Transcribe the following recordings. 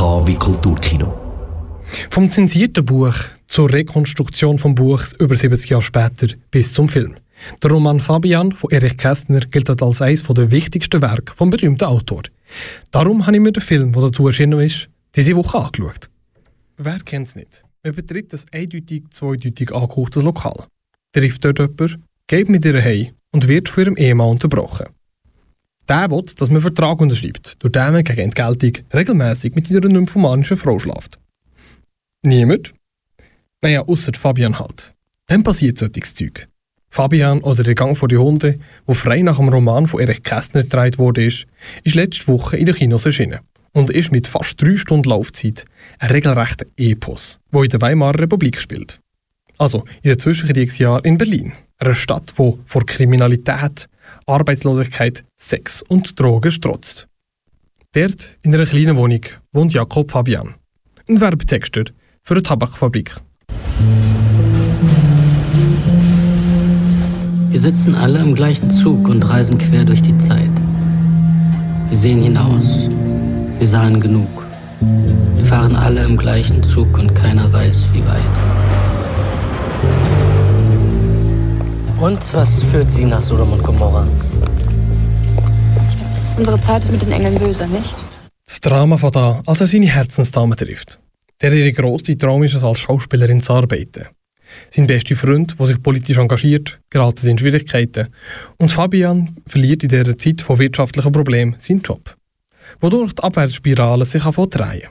Wie Kulturkino. Vom zensierten Buch zur Rekonstruktion vom Buch über 70 Jahre später bis zum Film. Der Roman Fabian von Erich Kästner gilt als eines der wichtigsten Werke vom berühmten Autor. Darum habe ich mir den Film, der dazu erschienen ist, diese Woche angeschaut. Wer kennt es nicht? Man betritt das eindeutig, zweideutig angehauchtes Lokal. Trifft dort jemand, geht mit ihr heim und wird von ihrem Ehemann unterbrochen. Der will, dass man einen Vertrag unterschreibt, durch den man gegen Entgeltung regelmäßig mit einer nymphomanischen Frau schlaft. Niemand? Naja, außer Fabian halt. Dann passiert solches Zeug. Fabian oder der Gang vor die Hunde, wo frei nach dem Roman von Erich Kästner gedreht wurde, ist, ist letzte Woche in den Kinos erschienen und ist mit fast drei Stunden Laufzeit ein regelrechter Epos, wo in der Weimarer Republik spielt. Also in den Zwischenkriegsjahren in Berlin, einer Stadt, wo vor Kriminalität, Arbeitslosigkeit, Sex und Drogen strotzt. Dort, in einer kleinen Wohnung, wohnt Jakob Fabian, ein Werbetexter für eine Tabakfabrik. Wir sitzen alle im gleichen Zug und reisen quer durch die Zeit. Wir sehen hinaus. Wir sahen genug. Wir fahren alle im gleichen Zug und keiner weiß, wie weit. Und was führt Sie nach Sodom und Gomorra? Unsere Zeit ist mit den Engeln böse, nicht? Das Drama von da, als er seine Herzensdame trifft. Der ihre grosse Traum ist es, als Schauspielerin zu arbeiten. Sein bester Freund, der sich politisch engagiert, gerät in Schwierigkeiten. Und Fabian verliert in dieser Zeit von wirtschaftlichen Problemen seinen Job. Wodurch die Abwärtsspirale sich drehen.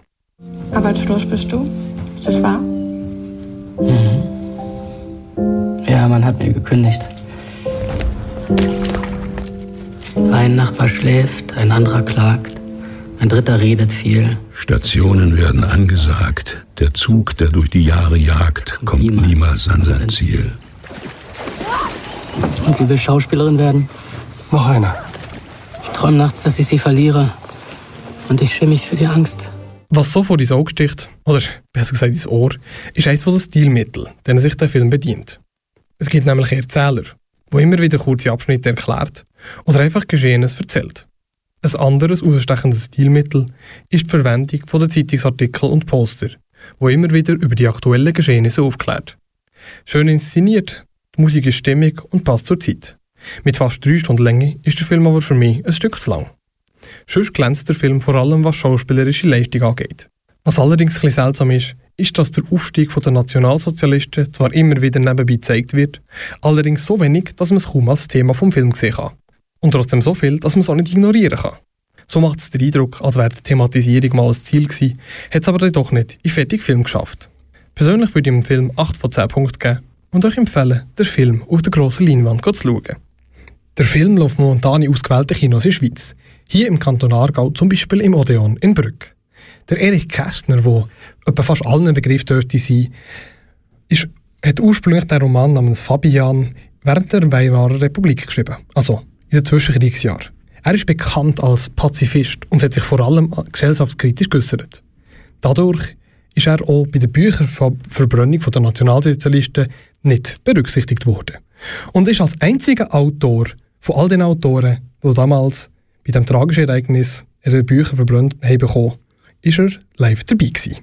Arbeitslos bist du? Ist das wahr? Ja, man hat mir gekündigt. Ein Nachbar schläft, ein anderer klagt, ein dritter redet viel. Stationen werden angesagt. Der Zug, der durch die Jahre jagt, kommt niemals, niemals an sein Ziel. Und sie will Schauspielerin werden? Noch einer. Ich träume nachts, dass ich sie verliere. Und ich schäme mich für die Angst. Was so vor dein Auge sticht, oder besser gesagt ins Ohr, ist eines der Stilmittel, denen sich der Film bedient. Es gibt nämlich Erzähler, wo immer wieder kurze Abschnitte erklärt oder einfach Geschehenes erzählt. Ein anderes ausstechendes Stilmittel ist die Verwendung von Zeitungsartikeln und Poster, wo immer wieder über die aktuellen Geschehnisse aufklärt. Schön inszeniert, die Musik ist stimmig und passt zur Zeit. Mit fast drei Stunden Länge ist der Film aber für mich ein Stück zu lang. Sonst glänzt der Film vor allem, was schauspielerische Leistung angeht. Was allerdings ein seltsam ist, ist, dass der Aufstieg der Nationalsozialisten zwar immer wieder nebenbei gezeigt wird, allerdings so wenig, dass man es kaum als Thema vom Film sehen kann. Und trotzdem so viel, dass man es auch nicht ignorieren kann. So macht es den Eindruck, als wäre die Thematisierung mal ein Ziel gewesen, hat es aber doch nicht in fertigen Film geschafft. Persönlich würde ich dem Film 8 von 10 Punkten geben und euch empfehlen, den Film auf der grossen Leinwand zu schauen. Der Film läuft momentan in ausgewählten Kinos in der Schweiz. Hier im Kanton Aargau, zum Beispiel im Odeon in Brück. Der Erich Kästner, der etwa fast allen Begriff dürfte sein, ist, hat ursprünglich den Roman namens Fabian während der Weimarer Republik geschrieben, also in den Zwischenkriegsjahren. Er ist bekannt als Pazifist und hat sich vor allem gesellschaftskritisch geäußert. Dadurch ist er auch bei der Bücherverbrennung der Nationalsozialisten nicht berücksichtigt worden. Und ist als einziger Autor von all den Autoren, die damals bei dem tragischen Ereignis ihre Bücher verbrannt haben bekommen, ist er live dabei gewesen.